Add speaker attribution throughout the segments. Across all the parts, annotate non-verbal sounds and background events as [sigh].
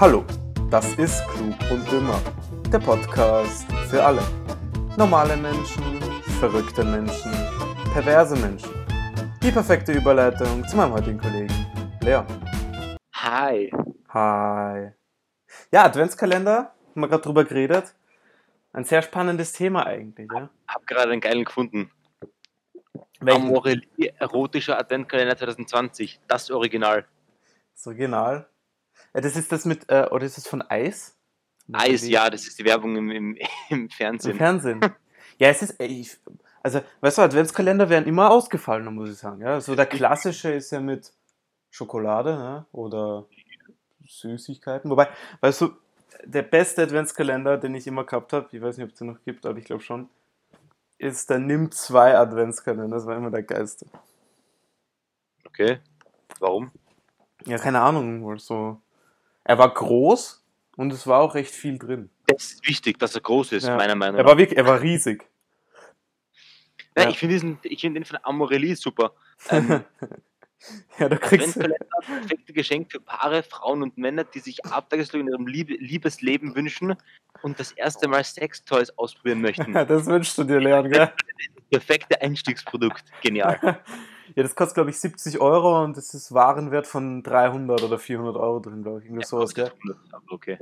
Speaker 1: Hallo, das ist Klug und Dümmer, der Podcast für alle. Normale Menschen, verrückte Menschen, perverse Menschen. Die perfekte Überleitung zu meinem heutigen Kollegen, Leon.
Speaker 2: Hi.
Speaker 1: Hi. Ja, Adventskalender, haben wir gerade drüber geredet. Ein sehr spannendes Thema eigentlich, ja?
Speaker 2: Hab gerade einen geilen gefunden.
Speaker 1: Welchen?
Speaker 2: Amorelie erotischer Adventkalender 2020. Das Original.
Speaker 1: Das Original. Ja, das ist das mit, äh, oder ist das von Eis?
Speaker 2: Eis, ja, das ist die Werbung im, im, im
Speaker 1: Im
Speaker 2: Fernsehen.
Speaker 1: Fernsehen. ja, es ist, ey, ich, also, weißt du, Adventskalender werden immer ausgefallen, muss ich sagen. Ja, so der klassische ist ja mit Schokolade ne? oder Süßigkeiten. Wobei, weißt du, der beste Adventskalender, den ich immer gehabt habe, ich weiß nicht, ob es den noch gibt, aber ich glaube schon, ist der Nimm 2 Adventskalender. Das war immer der geilste.
Speaker 2: Okay. Warum?
Speaker 1: Ja, keine Ahnung, wohl so. Er war groß und es war auch recht viel drin.
Speaker 2: Das ist wichtig, dass er groß ist,
Speaker 1: Ja.
Speaker 2: meiner Meinung
Speaker 1: Er
Speaker 2: nach.
Speaker 1: war wirklich, er war riesig.
Speaker 2: Ja,
Speaker 1: ja.
Speaker 2: Ich finde diesen, ich finde den von Amorelie super. Ähm, [laughs]
Speaker 1: Ja, du kriegst.
Speaker 2: Adventkalender, perfekte Geschenk für Paare, Frauen und Männer, die sich abwechslung in ihrem Liebe, Liebesleben wünschen und das erste Mal Sextoys ausprobieren möchten. [laughs]
Speaker 1: Das wünschst du dir, Leon, gell? [laughs]
Speaker 2: Perfekte Einstiegsprodukt. Genial.
Speaker 1: Ja, das kostet, glaube ich, 70 Euro und es ist Warenwert von 300 oder 400 Euro drin, glaube ich. Irgendwie sowas, gell?
Speaker 2: Aber Okay.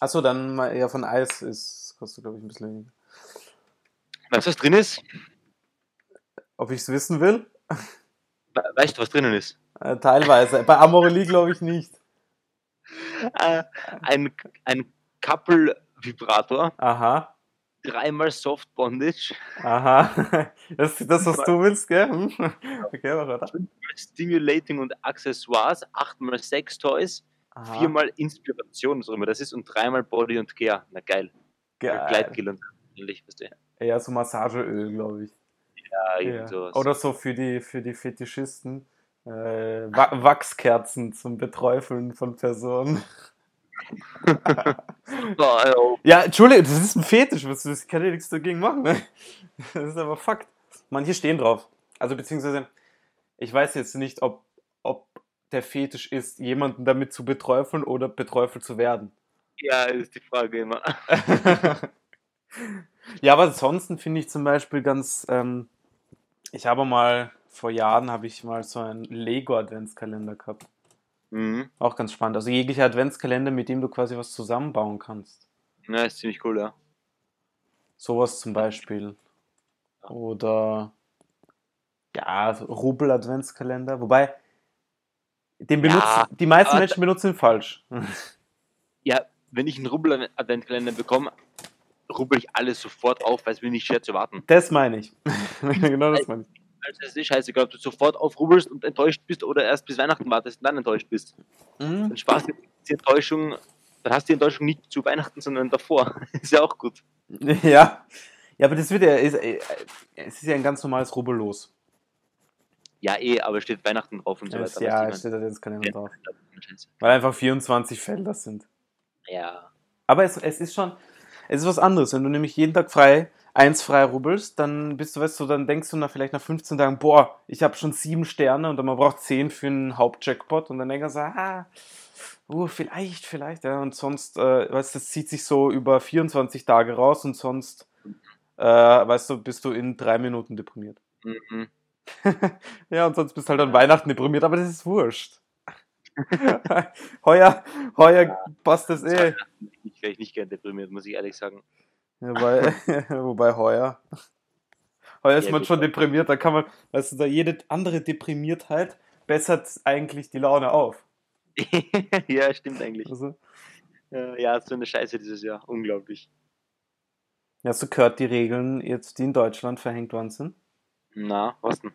Speaker 1: Achso, dann mal eher von Eis ist, kostet, glaube ich, ein bisschen weniger.
Speaker 2: Weißt du, was drin ist?
Speaker 1: Ob ich es wissen will?
Speaker 2: We- Weißt du, was drinnen ist?
Speaker 1: Äh, teilweise. Bei Amorelie glaube ich nicht.
Speaker 2: Äh, [laughs] ein, ein Couple-Vibrator,
Speaker 1: Aha,
Speaker 2: dreimal Soft Bondage,
Speaker 1: aha. [laughs] Das ist das, was du willst, gell? Hm? Okay, mach weiter.
Speaker 2: Stimulating und Accessoires, achtmal Sextoys,
Speaker 1: Aha.
Speaker 2: viermal Inspiration, auch immer das ist, und dreimal Body und Care. Na geil.
Speaker 1: Geil.
Speaker 2: Gleitgel und ähnlich, weißt du.
Speaker 1: Eher so Massageöl, glaube ich.
Speaker 2: Ja,
Speaker 1: Ja.
Speaker 2: irgend sowas.
Speaker 1: Oder so für die, für die Fetischisten. Äh, Wa Wachskerzen zum Beträufeln von Personen. [laughs] [laughs] Ja, Entschuldigung, das ist ein Fetisch, das kann ja nichts dagegen machen. Ne? [laughs] Das ist aber Fakt. Manche stehen drauf. Also beziehungsweise, ich weiß jetzt nicht, ob, ob der Fetisch ist, jemanden damit zu beträufeln oder beträufelt zu werden.
Speaker 2: Ja, ist die Frage immer. [laughs]
Speaker 1: ja, aber ansonsten finde ich zum Beispiel ganz, ähm, ich habe mal, vor Jahren habe ich mal so einen Lego-Adventskalender gehabt.
Speaker 2: Mhm.
Speaker 1: Auch ganz spannend. Also jeglicher Adventskalender, mit dem du quasi was zusammenbauen kannst.
Speaker 2: Ja, ist ziemlich cool, ja.
Speaker 1: Sowas zum Beispiel. Oder ja, Rubel-Adventskalender. Wobei, den benutzen,
Speaker 2: Ja,
Speaker 1: die meisten
Speaker 2: aber-
Speaker 1: Menschen benutzen ihn falsch. [laughs]
Speaker 2: Ja, wenn ich einen Rubbel-Adventkalender bekomme, rubbel ich alles sofort auf, weil es mir nicht schwer zu warten.
Speaker 1: Das meine ich. [laughs] genau das meine ich.
Speaker 2: Also es ist scheißegal, ob du sofort aufrubbelst und enttäuscht bist oder erst bis Weihnachten wartest und dann enttäuscht bist.
Speaker 1: Mhm.
Speaker 2: Dann sparst du die Enttäuschung, dann hast du die Enttäuschung nicht zu Weihnachten, sondern davor. [laughs] ist ja auch gut. [laughs]
Speaker 1: Ja. Ja, aber das wird ja, ist, äh, es ist ja ein ganz normales Rubbellos.
Speaker 2: Ja, eh, aber steht Weihnachten drauf und so weiter.
Speaker 1: ja, es steht Adventskalender drauf.
Speaker 2: ich meine,
Speaker 1: Weil einfach 24 Felder sind.
Speaker 2: Ja.
Speaker 1: Aber es, es ist schon, es ist was anderes. Wenn du nämlich jeden Tag frei, eins frei rubbelst, dann bist du, weißt du, dann denkst du nach vielleicht nach 15 Tagen, boah, ich habe schon sieben Sterne und dann man braucht 10 für einen Hauptjackpot und dann denkst du, so, ah, uh, vielleicht, vielleicht, ja. Und sonst, äh, weißt du, das zieht sich so über 24 Tage raus und sonst, äh, weißt du, bist du in drei Minuten deprimiert.
Speaker 2: Mhm. [laughs]
Speaker 1: ja, und sonst bist du halt an Weihnachten deprimiert, aber das ist wurscht. [laughs] heuer, heuer passt das eh.
Speaker 2: Ich wäre nicht gern deprimiert, muss ich ehrlich sagen.
Speaker 1: Ja, wobei, [laughs] wobei heuer. Heuer ist
Speaker 2: Ja,
Speaker 1: man schon deprimiert, da kann man, weißt du, da jede andere Deprimiertheit bessert eigentlich die Laune auf. [laughs]
Speaker 2: ja, stimmt eigentlich.
Speaker 1: Also,
Speaker 2: Ja, ja, so eine Scheiße dieses Jahr. Unglaublich.
Speaker 1: ja, hast du gehört, die Regeln jetzt, die in Deutschland verhängt worden sind?
Speaker 2: Na, was denn?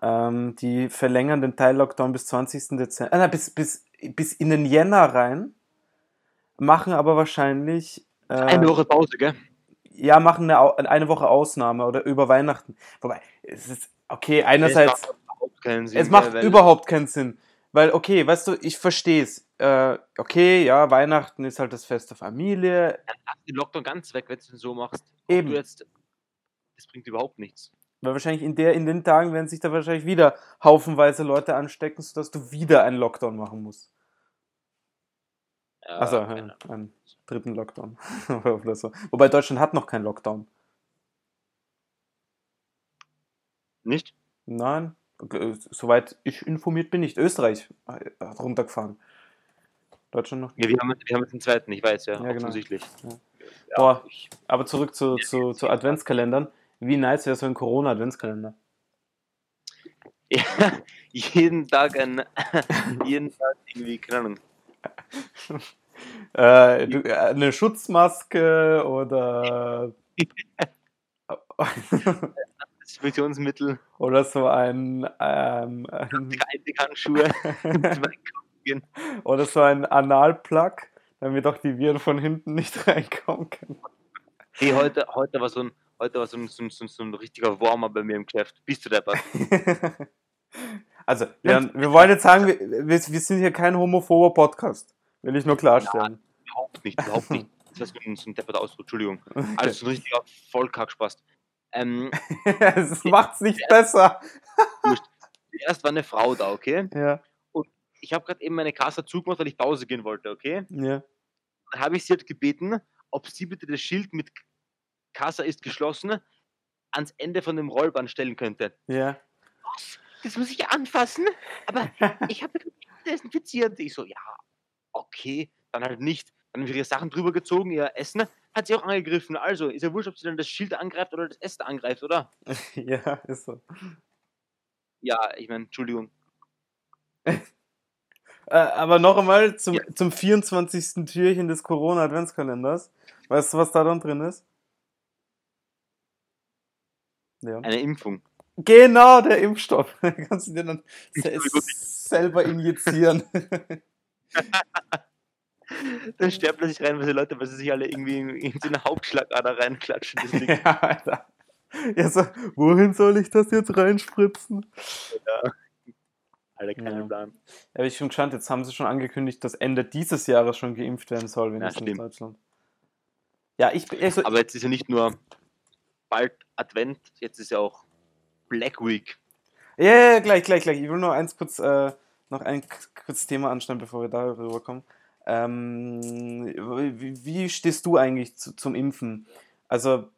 Speaker 1: Ähm, die verlängern den Teil-Lockdown bis 20. Dezember, äh, bis, bis, bis in den Jänner rein, machen aber wahrscheinlich. Äh,
Speaker 2: Eine Woche Pause, gell?
Speaker 1: Ja, machen eine, eine Woche Ausnahme oder über Weihnachten. Wobei, es ist, okay, einerseits.
Speaker 2: Es macht überhaupt keinen Sinn.
Speaker 1: Es macht überhaupt keinen Sinn. Weil, okay, weißt du, ich verstehe es. Äh, okay, ja, Weihnachten ist halt das Fest der Familie.
Speaker 2: Lass den Lockdown ganz weg, wenn du es so machst.
Speaker 1: Eben.
Speaker 2: Du jetzt, das bringt überhaupt nichts.
Speaker 1: Weil wahrscheinlich in, der, in den Tagen werden sich da wahrscheinlich wieder haufenweise Leute anstecken, sodass du wieder einen Lockdown machen musst.
Speaker 2: Äh,
Speaker 1: Also
Speaker 2: keine
Speaker 1: ja, einen dritten Lockdown. [laughs] Wobei Deutschland hat noch keinen Lockdown.
Speaker 2: Nicht?
Speaker 1: Nein, äh, soweit ich informiert bin, nicht. Österreich hat runtergefahren. Deutschland noch.
Speaker 2: Ja, wir haben, wir haben jetzt den zweiten, ich weiß, ja,
Speaker 1: Ja, genau.
Speaker 2: offensichtlich.
Speaker 1: Ja.
Speaker 2: Ja,
Speaker 1: Boah. Aber zurück zu, zu, zu Adventskalendern. Wie nice wäre so ein Corona-Adventskalender? [laughs]
Speaker 2: ja, jeden Tag ein, [laughs] jeden Tag irgendwie, keine Ahnung. [laughs]
Speaker 1: Äh, du, äh, eine Schutzmaske oder
Speaker 2: Desinfektionsmittel, [laughs]
Speaker 1: oder so ein, ähm, ein [laughs]
Speaker 2: gehen.
Speaker 1: oder so ein Analplug, damit auch die Viren von hinten nicht reinkommen können.
Speaker 2: hey, heute, heute war so ein, heute war so ein, so ein, so ein, richtiger Warmer bei mir im Geschäft. Bist du deppert?
Speaker 1: Also, wir, wir wollen jetzt sagen, wir, wir sind hier kein homophober Podcast. Will ich nur klarstellen.
Speaker 2: Überhaupt nicht, überhaupt nicht. [laughs] Das war so ein, depperter Ausdruck, Entschuldigung. Also so ein richtiger Vollkackspaß. Ähm, [laughs]
Speaker 1: Es macht's nicht besser. [laughs]
Speaker 2: erst war eine Frau da, okay?
Speaker 1: Ja,
Speaker 2: Ich habe gerade eben meine Kasse zugemacht, weil ich Pause gehen wollte, okay?
Speaker 1: ja.
Speaker 2: Dann habe ich sie halt gebeten, ob sie bitte das Schild mit Kassa ist geschlossen ans Ende von dem Rollband stellen könnte.
Speaker 1: Ja.
Speaker 2: Das muss ich anfassen, aber [laughs] ich habe desinfiziert. Ich so, ja, okay, dann halt nicht. Dann haben sie ihre Sachen drüber gezogen, ihr Essen hat sie auch angegriffen. Also, ist ja wurscht, ob sie dann das Schild angreift oder das Essen angreift, oder? [laughs]
Speaker 1: Ja, ist so.
Speaker 2: Ja, ich meine, Entschuldigung. [laughs]
Speaker 1: Äh, aber noch einmal zum,
Speaker 2: Ja.
Speaker 1: zum 24. Türchen des Corona-Adventskalenders. Weißt du, was da dann drin ist? Ja.
Speaker 2: Eine Impfung.
Speaker 1: Genau, der Impfstoff. [laughs] Kannst du dir dann se selber injizieren. [laughs]
Speaker 2: Dann sterben sich rein, weil die Leute, weil sie sich alle irgendwie in, in so eine Hauptschlagader reinklatschen. [laughs]
Speaker 1: Ja, Alter. Ja, so, wohin soll ich das jetzt reinspritzen?
Speaker 2: alle keinen
Speaker 1: Ja.
Speaker 2: Plan.
Speaker 1: Ja, ich bin gespannt, jetzt haben sie schon angekündigt, dass Ende dieses Jahres schon geimpft werden soll, wenn
Speaker 2: Ja,
Speaker 1: es in. Deutschland. Ja, ich bin. Also,
Speaker 2: Aber jetzt ist ja nicht nur bald Advent, jetzt ist ja auch Black Week.
Speaker 1: Ja, ja, ja, gleich, gleich, gleich. Ich will nur eins kurz, äh, noch ein kurzes Thema anschneiden, bevor wir darüber kommen. Ähm, wie, wie stehst du eigentlich zu, zum Impfen? Also,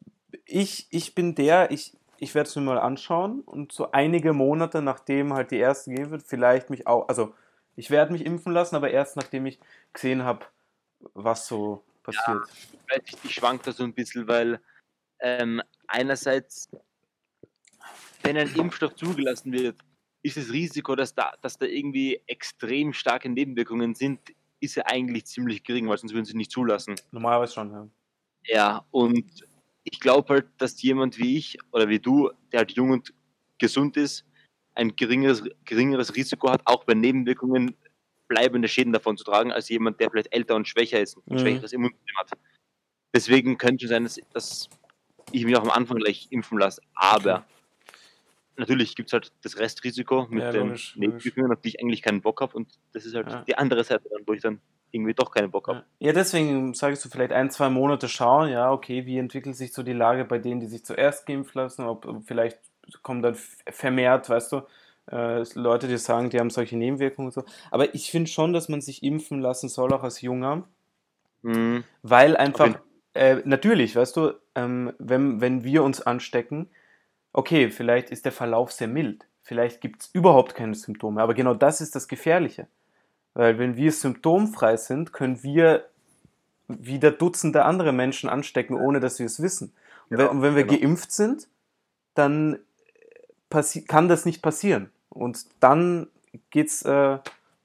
Speaker 1: ich, ich bin der, ich, ich werde es mir mal anschauen und so einige Monate nachdem halt die erste gehen wird, vielleicht mich auch, also ich werde mich impfen lassen, aber erst nachdem ich gesehen habe, was so passiert.
Speaker 2: Ich weiß nicht, ich schwank da so ein bisschen, weil ähm, einerseits, wenn ein Impfstoff zugelassen wird, ist das Risiko, dass da, dass da irgendwie extrem starke Nebenwirkungen sind, ist ja eigentlich ziemlich gering, weil sonst würden sie nicht zulassen.
Speaker 1: Normalerweise schon, ja.
Speaker 2: Ja, und ich glaube halt, dass jemand wie ich oder wie du, der halt jung und gesund ist, ein geringeres, geringeres Risiko hat, auch bei Nebenwirkungen bleibende Schäden davon zu tragen, als jemand, der vielleicht älter und schwächer ist, ein
Speaker 1: Mhm.
Speaker 2: schwächeres Immunsystem hat. Deswegen könnte es sein, dass, dass ich mich auch am Anfang gleich impfen lasse. Aber natürlich gibt es halt das Restrisiko mit
Speaker 1: Ja,
Speaker 2: den Nebenwirkungen, auf die ich eigentlich keinen Bock habe. Und das ist halt
Speaker 1: Ja.
Speaker 2: die andere Seite, wo ich dann irgendwie doch keinen Bock habe.
Speaker 1: Ja, deswegen sagst du vielleicht ein, zwei Monate schauen, ja, okay, wie entwickelt sich so die Lage bei denen, die sich zuerst geimpft lassen, ob, ob vielleicht kommen dann vermehrt, weißt du, äh, Leute, die sagen, die haben solche Nebenwirkungen und so. Aber ich finde schon, dass man sich impfen lassen soll, auch als Junger,
Speaker 2: Mhm.
Speaker 1: weil einfach,
Speaker 2: jeden
Speaker 1: äh, natürlich, weißt du, ähm, wenn, wenn wir uns anstecken, okay, vielleicht ist der Verlauf sehr mild, vielleicht gibt es überhaupt keine Symptome, aber genau das ist das Gefährliche. Weil wenn wir symptomfrei sind, können wir wieder Dutzende andere Menschen anstecken, ohne dass sie es wissen. Und, wenn,
Speaker 2: Genau,
Speaker 1: und wenn wir
Speaker 2: genau.
Speaker 1: geimpft sind, dann passi kann das nicht passieren. Und dann geht's, äh,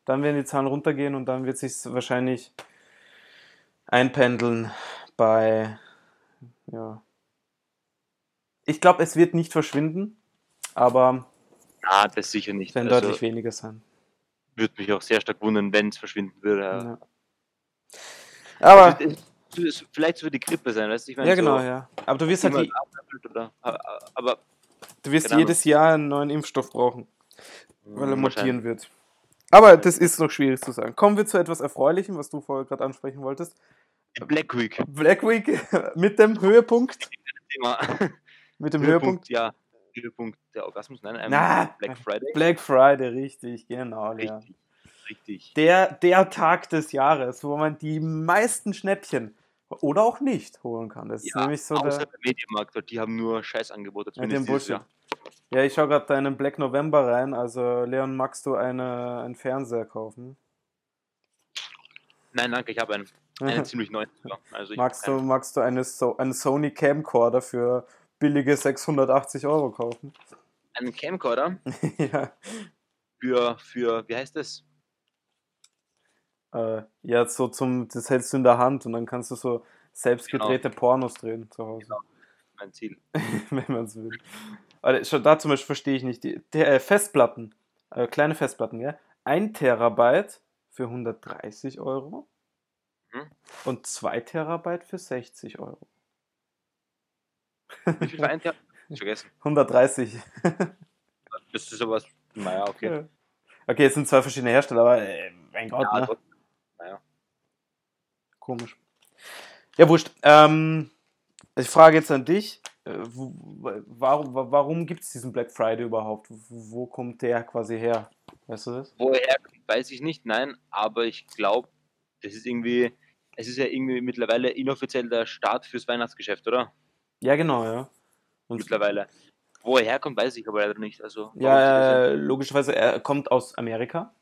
Speaker 1: dann werden die Zahlen runtergehen und dann wird sich wahrscheinlich einpendeln bei, ja. Ich glaube, es wird nicht verschwinden, aber
Speaker 2: Ah, das sicher nicht.
Speaker 1: es werden
Speaker 2: Also,
Speaker 1: deutlich weniger sein.
Speaker 2: würde mich auch sehr stark wundern, wenn es verschwinden würde. Ja.
Speaker 1: Ja. Aber,
Speaker 2: Also, es- es- vielleicht so wie die Grippe sein, weißt du? Ich meine,
Speaker 1: ja genau,
Speaker 2: so,
Speaker 1: ja. Aber du wirst halt,
Speaker 2: abhält oder, aber,
Speaker 1: du wirst jedes Jahr einen neuen Impfstoff brauchen, weil er
Speaker 2: mh,
Speaker 1: mutieren wird. Aber das ist noch schwierig zu sagen. Kommen wir zu etwas Erfreulichem, was du vorher gerade ansprechen wolltest.
Speaker 2: Black Week.
Speaker 1: Black Week [laughs] mit dem Höhepunkt. [laughs]
Speaker 2: Thema.
Speaker 1: Mit dem Höhepunkt.
Speaker 2: ja. Höhepunkt der Orgasmus, nein, ähm,
Speaker 1: Na,
Speaker 2: Black Friday.
Speaker 1: Black Friday, richtig, genau, ja.
Speaker 2: Richtig. Richtig.
Speaker 1: der, der Tag des Jahres, wo man die meisten Schnäppchen oder auch nicht holen kann. Das ist
Speaker 2: Ja,
Speaker 1: nämlich so
Speaker 2: Außer
Speaker 1: der.
Speaker 2: beim Mediamarkt, weil die haben nur Scheißangebote. Zumindest dieses
Speaker 1: Bullshit. Ja, ich schaue gerade da in den Black November rein. Also, Leon, magst du eine, einen Fernseher kaufen?
Speaker 2: Nein, danke, ich habe einen. Einen [laughs] ziemlich neuen. Also
Speaker 1: magst, du, magst du eine so einen Sony Camcorder für billige 680 Euro kaufen?
Speaker 2: Einen Camcorder [laughs]
Speaker 1: ja.
Speaker 2: für, für, wie heißt das?
Speaker 1: Äh, ja, so zum, das hältst du in der Hand und dann kannst du so selbst
Speaker 2: Genau.
Speaker 1: gedrehte Pornos drehen zu Hause,
Speaker 2: Mein Ziel. [laughs]
Speaker 1: wenn man es will. Also, schon da zum Beispiel verstehe ich nicht. Die, die äh, Festplatten, äh, kleine Festplatten, ja. 1 Terabyte für 130 Euro
Speaker 2: Mhm.
Speaker 1: und 2 Terabyte für 60 Euro.
Speaker 2: Wie viel für ein Jahr? Ich vergessen.
Speaker 1: 130.
Speaker 2: Das ist aber, naja, okay.
Speaker 1: Ja. Okay, es sind zwei verschiedene Hersteller, aber äh, mein Gott,
Speaker 2: Ja,
Speaker 1: ne?
Speaker 2: naja.
Speaker 1: Komisch. Ja, wurscht. Ähm, ich frage jetzt an dich, äh, wo- warum, warum gibt es diesen Black Friday überhaupt? Wo, wo kommt der quasi her? Weißt du das?
Speaker 2: Woher, weiß ich nicht, nein, aber ich glaube, das ist irgendwie, es ist ja irgendwie mittlerweile inoffiziell der Start fürs Weihnachtsgeschäft, oder?
Speaker 1: Ja, genau, ja. Und
Speaker 2: Mittlerweile. Woher kommt, weiß ich aber leider nicht. Also,
Speaker 1: ja, äh, logischerweise, er kommt aus Amerika.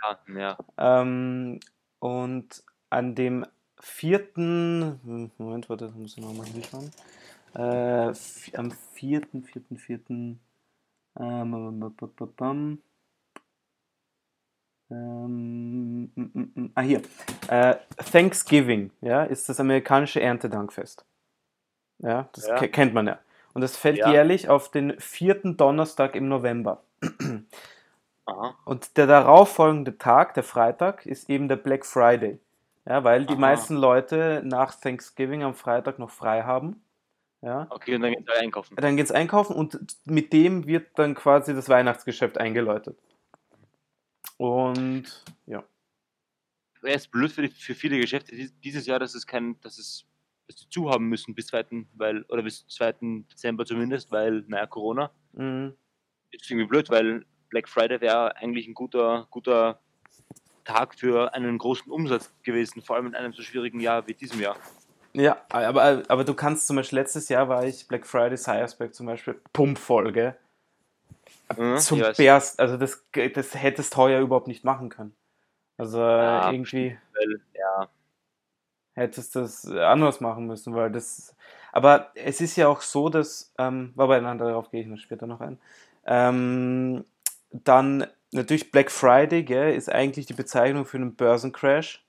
Speaker 2: ja, ja.
Speaker 1: Ähm, und an dem vierten, Moment, warte, das muss ich nochmal hinschauen. Äh, am vierten, vierten, vierten, ähm, ah, hier. Äh, Thanksgiving, ja, ist das amerikanische Erntedankfest. Ja, das
Speaker 2: Ja.
Speaker 1: ke- kennt man ja. Und das fällt
Speaker 2: Ja.
Speaker 1: jährlich auf den vierten Donnerstag im November.
Speaker 2: Aha.
Speaker 1: Und der darauffolgende Tag, der Freitag, ist eben der Black Friday. Ja, weil die
Speaker 2: Aha.
Speaker 1: meisten Leute nach Thanksgiving am Freitag noch frei haben. Ja,
Speaker 2: Okay, und dann geht's einkaufen.
Speaker 1: dann geht's einkaufen und mit dem wird dann quasi das Weihnachtsgeschäft eingeläutet. Und ja.
Speaker 2: Er ist blöd für, die, für viele Geschäfte dies- dieses Jahr, dass es kein, dass es dass sie zu haben müssen bis 2. weil, oder bis 2. Dezember zumindest, weil, naja, Corona.
Speaker 1: Mhm.
Speaker 2: Ist irgendwie blöd, weil Black Friday wäre eigentlich ein guter, guter Tag für einen großen Umsatz gewesen, vor allem in einem so schwierigen Jahr wie diesem Jahr.
Speaker 1: Ja, aber, aber du kannst zum Beispiel, letztes Jahr war ich Black Friday Sciresback zum Beispiel pumpvoll, gell?
Speaker 2: Mhm,
Speaker 1: Zum. Berst. Also das, das hättest heuer überhaupt nicht machen können. Also
Speaker 2: Ja,
Speaker 1: irgendwie.
Speaker 2: Weil, ja,
Speaker 1: hättest das anders machen müssen, weil das. Aber es ist ja auch so, dass, ähm, wobei, nein, darauf gehe ich noch später noch ein. Ähm, dann natürlich Black Friday, gell, ist eigentlich die Bezeichnung für einen Börsencrash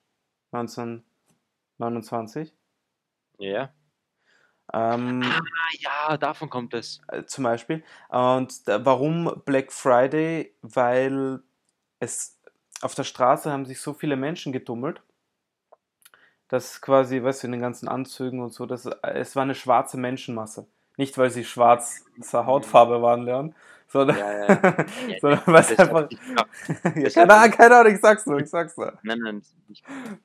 Speaker 1: 1929.
Speaker 2: ja.
Speaker 1: Ähm,
Speaker 2: Ah, ja, davon kommt es.
Speaker 1: äh, zum Beispiel. Und da, warum Black Friday? Weil es auf der Straße haben sich so viele Menschen getummelt, dass quasi, weißt du, in den ganzen Anzügen und so, dass es war eine schwarze Menschenmasse. Nicht, weil sie schwarzer Hautfarbe waren, Leon, sondern,
Speaker 2: Ja, ja, ja. [laughs] Ja,
Speaker 1: sondern weil es
Speaker 2: das
Speaker 1: einfach. [laughs] ja,
Speaker 2: das
Speaker 1: keine, keine Ahnung, ich sag's nur, ich sag's nur.
Speaker 2: Nein, nein.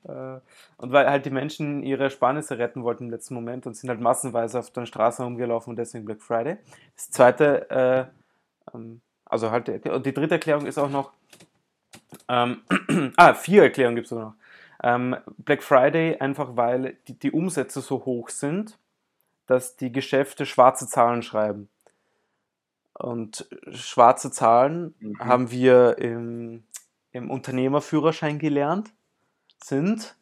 Speaker 1: Äh, Und weil halt die Menschen ihre Ersparnisse retten wollten im letzten Moment und sind halt massenweise auf den Straßen rumgelaufen und deswegen Black Friday. Das zweite, äh, ähm, also halt, und die dritte Erklärung ist auch noch, ähm, [clears throat] ah, vier Erklärungen gibt es sogar noch. Ähm, Black Friday einfach, weil die, die Umsätze so hoch sind, dass die Geschäfte schwarze Zahlen schreiben. Und schwarze Zahlen
Speaker 2: Mhm.
Speaker 1: haben wir im, im Unternehmerführerschein gelernt, sind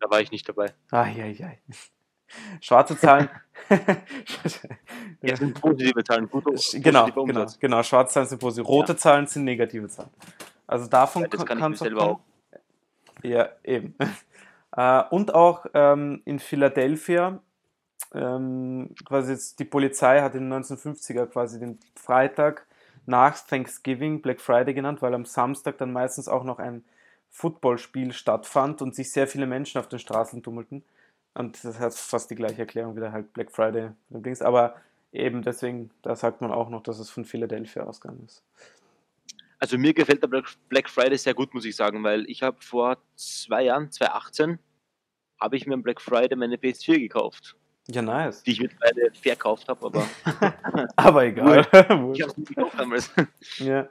Speaker 2: Da war ich nicht dabei.
Speaker 1: Eieiei. [laughs] Schwarze Zahlen. [laughs]
Speaker 2: Jetzt sind positive Zahlen, guter,
Speaker 1: genau, genau, genau. Schwarze Zahlen sind positiv. Rote Zahlen sind negative Zahlen. Also davon
Speaker 2: Ja, das kann ich
Speaker 1: kann's
Speaker 2: mir
Speaker 1: auch
Speaker 2: selber
Speaker 1: kommen. Ja, eben. [laughs] Äh, Und auch ähm, in Philadelphia, ähm, quasi jetzt die Polizei hat in den 1950er quasi den Freitag nach Thanksgiving Black Friday genannt, weil am Samstag dann meistens auch noch ein Footballspiel stattfand und sich sehr viele Menschen auf den Straßen tummelten. Und das hat fast die gleiche Erklärung wieder halt Black Friday übrigens. Aber eben deswegen, da sagt man auch noch, dass es von Philadelphia ausgegangen ist.
Speaker 2: Also mir gefällt der Black- Friday sehr gut, muss ich sagen, weil ich habe vor zwei Jahren, 2018, habe ich mir am Black Friday meine PS4 gekauft,
Speaker 1: Ja, nice.
Speaker 2: die ich mittlerweile verkauft habe, aber [laughs] [laughs]
Speaker 1: Aber egal.
Speaker 2: ich [laughs] habe es nicht gekauft damals.
Speaker 1: Ja.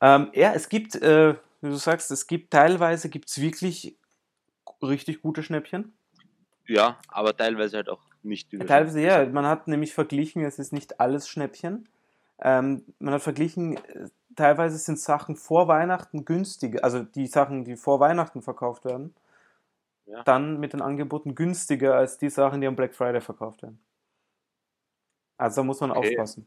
Speaker 1: Ähm, ja, es gibt, äh, wie du sagst, es gibt teilweise gibt's wirklich richtig gute Schnäppchen.
Speaker 2: Ja, aber teilweise halt auch nicht über.
Speaker 1: Teilweise ja, man hat nämlich verglichen, es ist nicht alles Schnäppchen. Ähm, man hat verglichen, äh, teilweise sind Sachen vor Weihnachten günstiger, also die Sachen, die vor Weihnachten verkauft werden,
Speaker 2: Ja.
Speaker 1: dann mit den Angeboten günstiger als die Sachen, die am Black Friday verkauft werden. Also da muss man
Speaker 2: Okay.
Speaker 1: aufpassen.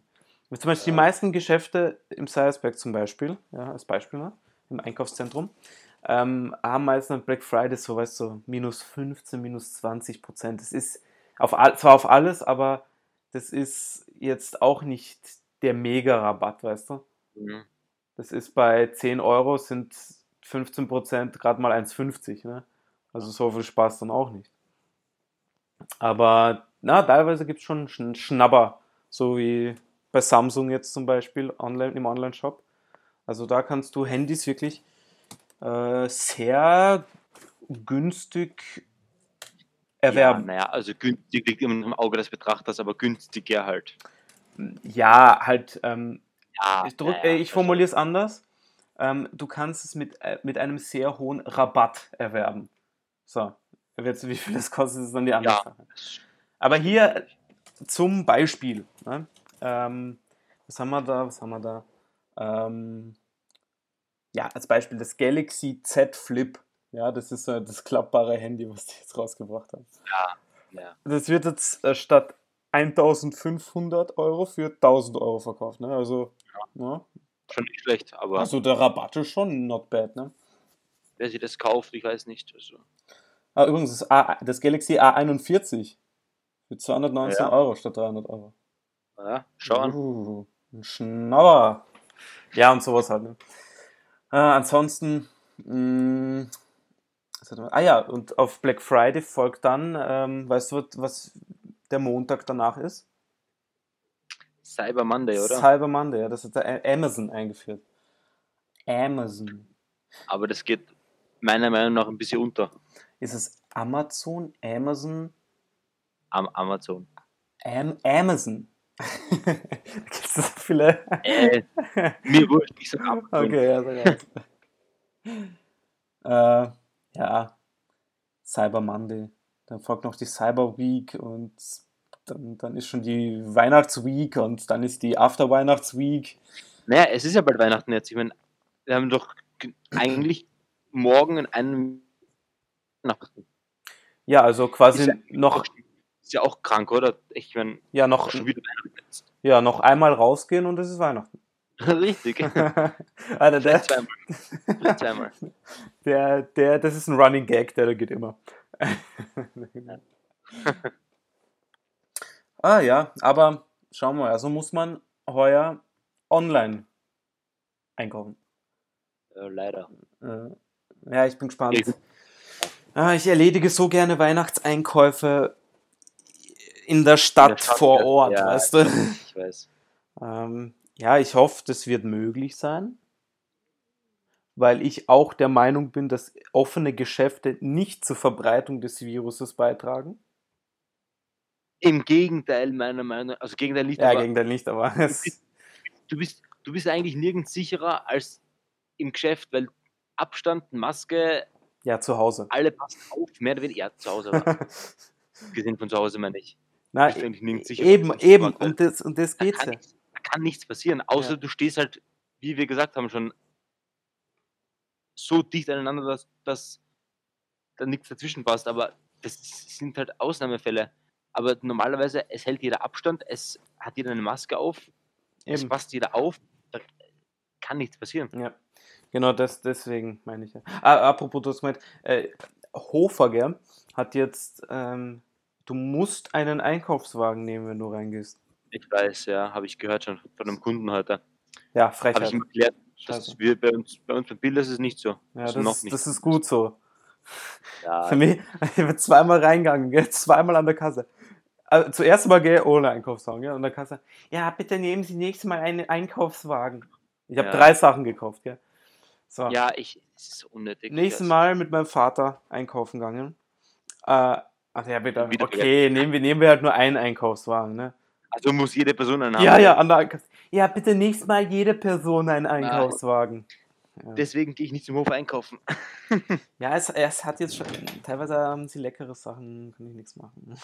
Speaker 1: Zum Beispiel die meisten Geschäfte im Seiersberg zum Beispiel, ja, als Beispiel, ne, im Einkaufszentrum, ähm, haben meistens am Black Friday so, weißt du, minus 15, minus 20 Prozent. Das ist auf, zwar auf alles, aber das ist jetzt auch nicht der Mega-Rabatt, weißt du?
Speaker 2: Mhm.
Speaker 1: Das ist bei 10 Euro sind 15 Prozent gerade mal 1,50, ne? Also so viel Spaß dann auch nicht. Aber na, teilweise gibt es schon Schn- Schnabber, so wie bei Samsung jetzt zum Beispiel online, im Online-Shop. Also da kannst du Handys wirklich äh, sehr günstig erwerben.
Speaker 2: Ja, naja, also günstig liegt immer im Auge des Betrachters, aber günstiger halt.
Speaker 1: Ja, halt, ähm,
Speaker 2: Ja,
Speaker 1: ich, drück,
Speaker 2: naja,
Speaker 1: äh, ich formuliere es anders. Ähm, du kannst es mit, äh, mit einem sehr hohen Rabatt erwerben. So, jetzt, wie viel das kostet, ist dann die andere
Speaker 2: Ja.
Speaker 1: Sache. Aber hier zum Beispiel, ne? ähm, was haben wir da, was haben wir da? Ähm, ja, als Beispiel das Galaxy Z Flip. Ja, das ist so das klappbare Handy, was die jetzt rausgebracht haben.
Speaker 2: Ja.
Speaker 1: Das wird jetzt äh, statt 1500 Euro für 1000 Euro verkauft. Ne? Also, ja.
Speaker 2: Schon nicht schlecht, aber
Speaker 1: also der Rabatt ist schon not bad. Ne?
Speaker 2: wer sich das kauft, ich weiß nicht. Also,
Speaker 1: Ah, übrigens, das, A, das Galaxy A41 für 219
Speaker 2: Ja.
Speaker 1: Euro statt 300 Euro.
Speaker 2: ja, schau an.
Speaker 1: Uh, ein Schnauer. Ja, und sowas halt. Ne? Äh, ansonsten, mh, man- ah ja, und auf Black Friday folgt dann, ähm, weißt du, was der Montag danach ist?
Speaker 2: Cyber Monday, oder?
Speaker 1: Cyber Monday, ja, das hat Amazon eingeführt. Amazon.
Speaker 2: aber das geht meiner Meinung nach ein bisschen unter
Speaker 1: Ist es Amazon, Amazon,
Speaker 2: am Amazon.
Speaker 1: Am Amazon? [laughs] gibt es so viele.
Speaker 2: Äh, mir wurscht, ich sag Amazon.
Speaker 1: Okay, ja, sag [laughs] äh, ja, Cyber Monday. Dann folgt noch die Cyber Week und dann, dann ist schon die Weihnachtsweek und dann ist die After Weihnachtsweek.
Speaker 2: Naja, es ist ja bald Weihnachten jetzt. Ich meine, wir haben doch eigentlich morgen in einem Weihnachten.
Speaker 1: Ja, also quasi
Speaker 2: ja-
Speaker 1: noch,
Speaker 2: Ist ja auch krank, oder? Ich meine,
Speaker 1: ja, noch,
Speaker 2: schon wieder Weihnachten jetzt.
Speaker 1: ja, noch einmal rausgehen und es ist Weihnachten. [laughs]
Speaker 2: Richtig. [laughs]
Speaker 1: Alter, der,
Speaker 2: Vielleicht zweimal. Zweimal. [laughs]
Speaker 1: der, der, das ist ein Running Gag, der, der geht immer. Ah ja, aber schauen wir mal, also muss man heuer online einkaufen.
Speaker 2: Äh, leider.
Speaker 1: Äh, Ja, ich bin gespannt.
Speaker 2: Ja.
Speaker 1: Ah, ich erledige so gerne Weihnachtseinkäufe in der Stadt,
Speaker 2: In der Stadt,
Speaker 1: vor. Ort,
Speaker 2: Ja.
Speaker 1: weißt du?
Speaker 2: Ich weiß.
Speaker 1: Ähm, ja, ich hoffe, das wird möglich sein, weil ich auch der Meinung bin, dass offene Geschäfte nicht zur Verbreitung des Viruses beitragen.
Speaker 2: Im Gegenteil, meiner Meinung nach, also Gegenteil nicht,
Speaker 1: Ja,
Speaker 2: aber
Speaker 1: gegen den nicht, aber es,
Speaker 2: du bist, du bist eigentlich nirgends sicherer als im Geschäft, weil Abstand, Maske,
Speaker 1: ja, zu Hause.
Speaker 2: alle passen auf, mehr oder weniger, ja, zu Hause, gesehen [laughs] von zu Hause meine ich.
Speaker 1: Na,
Speaker 2: bist du eigentlich nirgends sicher,
Speaker 1: eben,
Speaker 2: du
Speaker 1: eben,
Speaker 2: weil
Speaker 1: und das, und das
Speaker 2: Da
Speaker 1: geht's
Speaker 2: kann,
Speaker 1: ja.
Speaker 2: nichts, da kann nichts passieren, außer
Speaker 1: Ja.
Speaker 2: du stehst halt, wie wir gesagt haben, schon so dicht aneinander, dass, dass da nichts dazwischen passt. Aber das sind halt Ausnahmefälle. Aber normalerweise, es hält jeder Abstand, es hat jeder eine Maske auf, es
Speaker 1: Eben.
Speaker 2: passt jeder auf, da kann nichts passieren.
Speaker 1: Ja, genau das, deswegen meine ich ja. Ah, apropos, du hast gemeint, äh, Hofer, gell, hat jetzt, ähm, du musst einen Einkaufswagen nehmen, wenn du reingehst.
Speaker 2: Ich weiß, ja, habe ich gehört schon von einem Kunden heute.
Speaker 1: Ja,
Speaker 2: Habe ich ihm erklärt, dass wir bei uns, bei uns beim Bild ist es nicht so.
Speaker 1: Ja, das,
Speaker 2: noch nicht.
Speaker 1: das ist gut so.
Speaker 2: Ja,
Speaker 1: Für mich, [laughs] ich bin zweimal reingegangen, gell, zweimal an der Kasse. Also, zuerst mal, gell, ohne Einkaufswagen, gell, an der Kasse. Ja, bitte nehmen Sie nächstes Mal einen Einkaufswagen. Ich habe
Speaker 2: Ja.
Speaker 1: drei Sachen gekauft, gell. So.
Speaker 2: ja ich, es ist unnötig.
Speaker 1: Nächstes Mal mit meinem Vater einkaufen gegangen. Äh, ach ja, bitte.
Speaker 2: Wieder
Speaker 1: Okay, nehmen wir, nehmen wir halt nur einen Einkaufswagen, ne?
Speaker 2: Also muss jede Person einen haben.
Speaker 1: Ja, ja, an der Einkaufs ja, bitte nächstes Mal jede Person einen Einkaufswagen. Ja,
Speaker 2: Deswegen gehe ich nicht zum Hof einkaufen. [laughs]
Speaker 1: ja es, es hat jetzt schon. Teilweise haben sie leckere Sachen, kann ich nichts machen.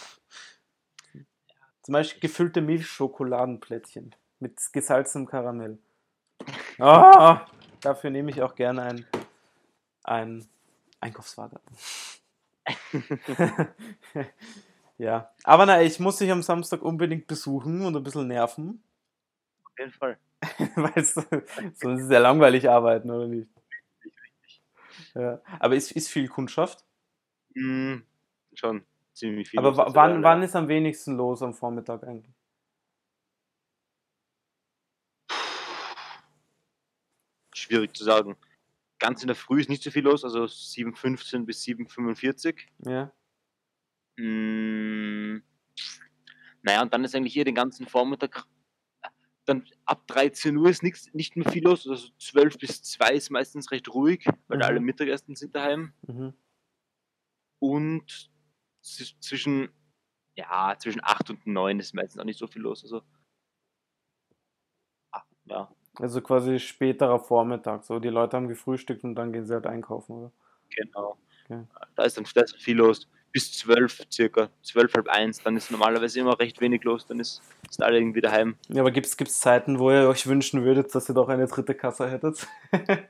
Speaker 1: Zum Beispiel gefüllte Milchschokoladenplättchen mit gesalzenem Karamell. [laughs] Ah, dafür nehme ich auch gerne ein, ein Einkaufswagen. [laughs] ja, aber na, ich muss dich am Samstag unbedingt besuchen und ein bisschen nerven,
Speaker 2: Auf jeden Fall. [laughs]
Speaker 1: weil es, sonst ist es ja langweilig arbeiten, oder nicht? Ja. Aber ist, ist viel Kundschaft.
Speaker 2: Hm, schon ziemlich viel.
Speaker 1: Aber
Speaker 2: los
Speaker 1: wann,
Speaker 2: gerade.
Speaker 1: wann ist am wenigsten los am Vormittag eigentlich?
Speaker 2: Schwierig zu sagen. Ganz in der Früh ist nicht so viel los, also 7.15 bis 7.45
Speaker 1: Ja.
Speaker 2: Mm, Naja, und dann ist eigentlich hier den ganzen Vormittag, dann ab 13 Uhr ist nichts, nicht mehr viel los, also 12 bis 2 ist meistens recht ruhig, weil
Speaker 1: Mhm.
Speaker 2: alle Mittagessen sind daheim.
Speaker 1: Mhm.
Speaker 2: Und zwischen, ja, zwischen 8 und 9 ist meistens auch nicht so viel los. Also, ah, ja,
Speaker 1: Also quasi späterer Vormittag. So, die Leute haben gefrühstückt und dann gehen sie halt einkaufen, oder?
Speaker 2: genau.
Speaker 1: Okay.
Speaker 2: Da ist dann da ist viel los. Bis 12 circa, 12, halb 1, dann ist normalerweise immer recht wenig los, dann ist, sind alle irgendwie daheim.
Speaker 1: Ja, aber gibt es Zeiten, wo ihr euch wünschen würdet, dass ihr doch eine dritte Kasse hättet? [laughs]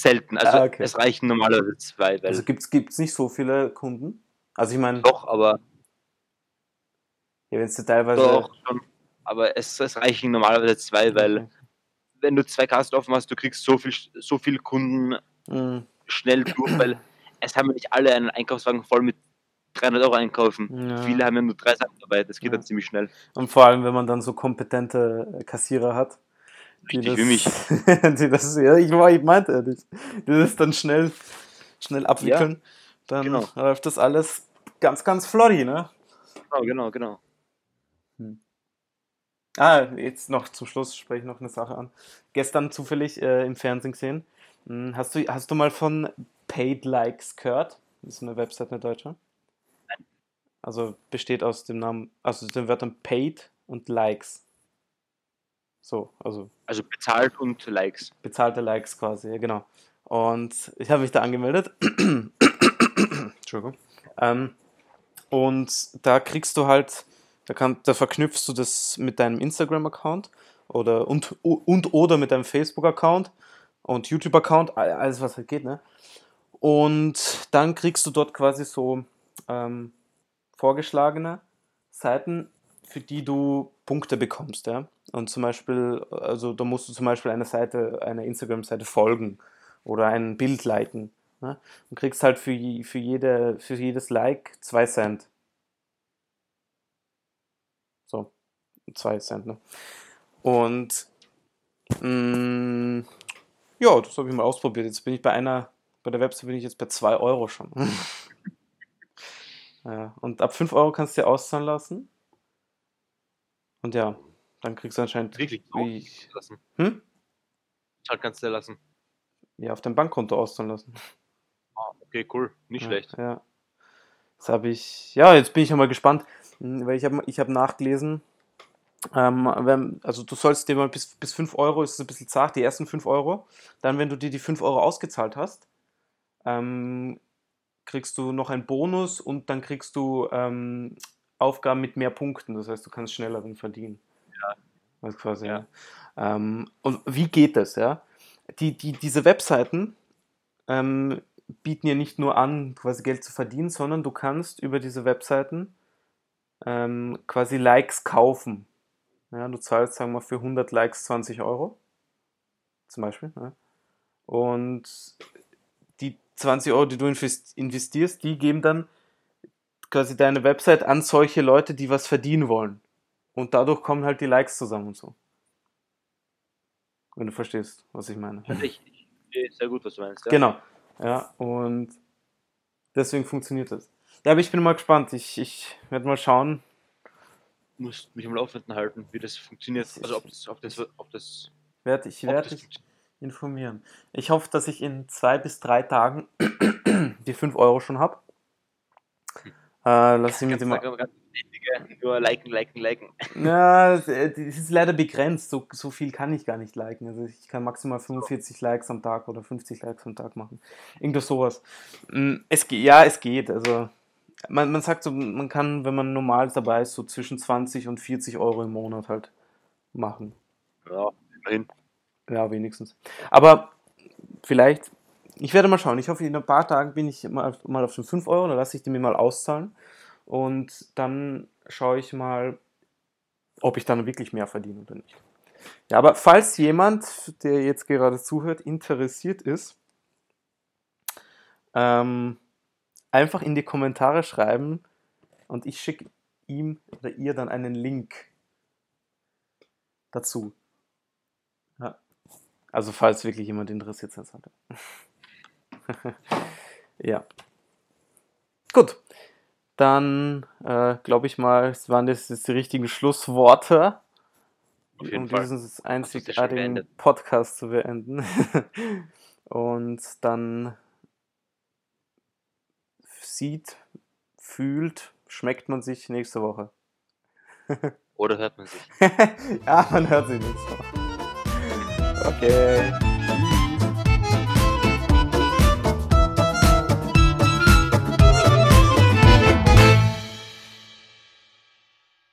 Speaker 2: Selten, also
Speaker 1: Ah, okay.
Speaker 2: es reichen normalerweise zwei,
Speaker 1: Also gibt es nicht so viele Kunden? Also ich meine,
Speaker 2: doch, aber
Speaker 1: ja, wenn es teilweise...
Speaker 2: doch schon. Aber es, es reichen normalerweise zwei, weil
Speaker 1: Okay.
Speaker 2: wenn du zwei Kasten offen hast, du kriegst so viel, so viel Kunden
Speaker 1: Mhm.
Speaker 2: schnell durch, weil es haben ja nicht alle einen Einkaufswagen voll mit 300 Euro einkaufen.
Speaker 1: Ja.
Speaker 2: Viele haben ja nur drei Sachen dabei, das geht
Speaker 1: Ja.
Speaker 2: dann ziemlich schnell.
Speaker 1: Und vor allem, wenn man dann so kompetente Kassierer hat, die das,
Speaker 2: mich. [laughs]
Speaker 1: die das, ja, ich, ich meinte ja nicht, die das dann schnell, schnell abwickeln, dann
Speaker 2: genau.
Speaker 1: läuft das alles ganz, ganz flori, ne?
Speaker 2: Genau, genau, genau.
Speaker 1: Ah, jetzt noch zum Schluss spreche ich noch eine Sache an. Gestern zufällig äh, im Fernsehen gesehen. Hm, Hast du, hast du mal von Paid Likes gehört? Das ist eine Website, eine deutsche. Also besteht aus dem Namen, also den Wörtern Paid und Likes. So, also
Speaker 2: Also bezahlt und Likes.
Speaker 1: bezahlte Likes quasi, ja, genau. Und ich habe mich da angemeldet. [coughs] Entschuldigung. Ähm, und da kriegst du halt, da, kann, da verknüpfst du das mit deinem Instagram-Account oder und, und oder mit deinem Facebook-Account und YouTube-Account, all- alles was halt geht, ne? Und dann kriegst du dort quasi so ähm, vorgeschlagene Seiten, für die du Punkte bekommst, ja. Und zum Beispiel, also da musst du zum Beispiel eine Seite, einer Instagram-Seite folgen oder ein Bild liken. Ne? Und kriegst halt für, für, jede, für jedes Like zwei Cent. So, zwei Cent, ne? Und mh, ja, das habe ich mal ausprobiert. Jetzt bin ich bei einer, bei der Website bin ich jetzt bei 2 Euro schon. [laughs] ja, und ab 5 Euro kannst du dir auszahlen lassen. Und ja, dann kriegst du anscheinend
Speaker 2: Wirklich
Speaker 1: wie,
Speaker 2: lassen.
Speaker 1: hm?
Speaker 2: Halt kannst du lassen.
Speaker 1: ja, auf dein Bankkonto auszahlen lassen.
Speaker 2: Ah, okay, cool. Nicht
Speaker 1: Ja,
Speaker 2: schlecht.
Speaker 1: Ja. Das habe ich. Ja, jetzt bin ich ja mal gespannt, hm, weil ich habe ich hab nachgelesen. Ähm, wenn, also du sollst dir mal bis, bis 5 Euro, ist es ein bisschen zart, die ersten 5 Euro. Dann, wenn du dir die 5 Euro ausgezahlt hast, ähm, kriegst du noch einen Bonus und dann kriegst du ähm, Aufgaben mit mehr Punkten. Das heißt, du kannst schneller dann verdienen. Das quasi,
Speaker 2: Ja.
Speaker 1: Ähm, und wie geht das, ja? Die, die, diese Webseiten ähm, bieten ja nicht nur an, quasi Geld zu verdienen, sondern du kannst über diese Webseiten ähm, quasi Likes kaufen. Ja, du zahlst, sagen wir, für 100 Likes 20 Euro. Zum Beispiel. Ja. Und die 20 Euro, die du invest- investierst, die geben dann quasi deine Website an solche Leute, die was verdienen wollen. Und dadurch kommen halt die Likes zusammen und so. Wenn du verstehst, was ich meine.
Speaker 2: Also ich, ich verstehe sehr gut, was du meinst. Ja?
Speaker 1: Genau. Ja, und deswegen funktioniert das. Ja, aber ich bin mal gespannt. Ich, ich werde mal schauen.
Speaker 2: Muss mich am Laufenden halten, wie das funktioniert. Also ob das, ob das, ob das,
Speaker 1: Werd, ich werde dich informieren. Ich hoffe, dass ich in zwei bis drei Tagen [clears throat] die 5 Euro schon habe. Äh, lass ich mit dem.
Speaker 2: Ganz, nur liken, liken, liken.
Speaker 1: Ja, das äh, das ist leider begrenzt. So, so viel kann ich gar nicht liken. Also ich kann maximal 45 Likes am Tag oder 50 Likes am Tag machen. Irgendwas sowas. Mm, Es, ja, es geht. Also man, man sagt so, man kann, wenn man normal dabei ist, so zwischen 20 und 40 Euro im Monat halt machen.
Speaker 2: Ja, immerhin.
Speaker 1: Ja, wenigstens. Aber vielleicht, ich werde mal schauen. Ich hoffe, in ein paar Tagen bin ich mal, mal auf den 5 Euro, dann lasse ich die mir mal auszahlen. Und dann schaue ich mal, ob ich dann wirklich mehr verdiene oder nicht. Ja, aber falls jemand, der jetzt gerade zuhört, interessiert ist, ähm, einfach in die Kommentare schreiben und ich schicke ihm oder ihr dann einen Link dazu. Ja. Also falls wirklich jemand interessiert sein sollte. [laughs] ja. Gut. Dann äh, glaube ich mal, es waren das jetzt die richtigen Schlussworte, um
Speaker 2: Fall.
Speaker 1: diesen einzigartigen. Podcast zu beenden. [laughs] Und dann sieht, fühlt, schmeckt man sich nächste Woche.
Speaker 2: Oder hört man sich? [laughs]
Speaker 1: ja, man hört sich nächste Woche. Okay.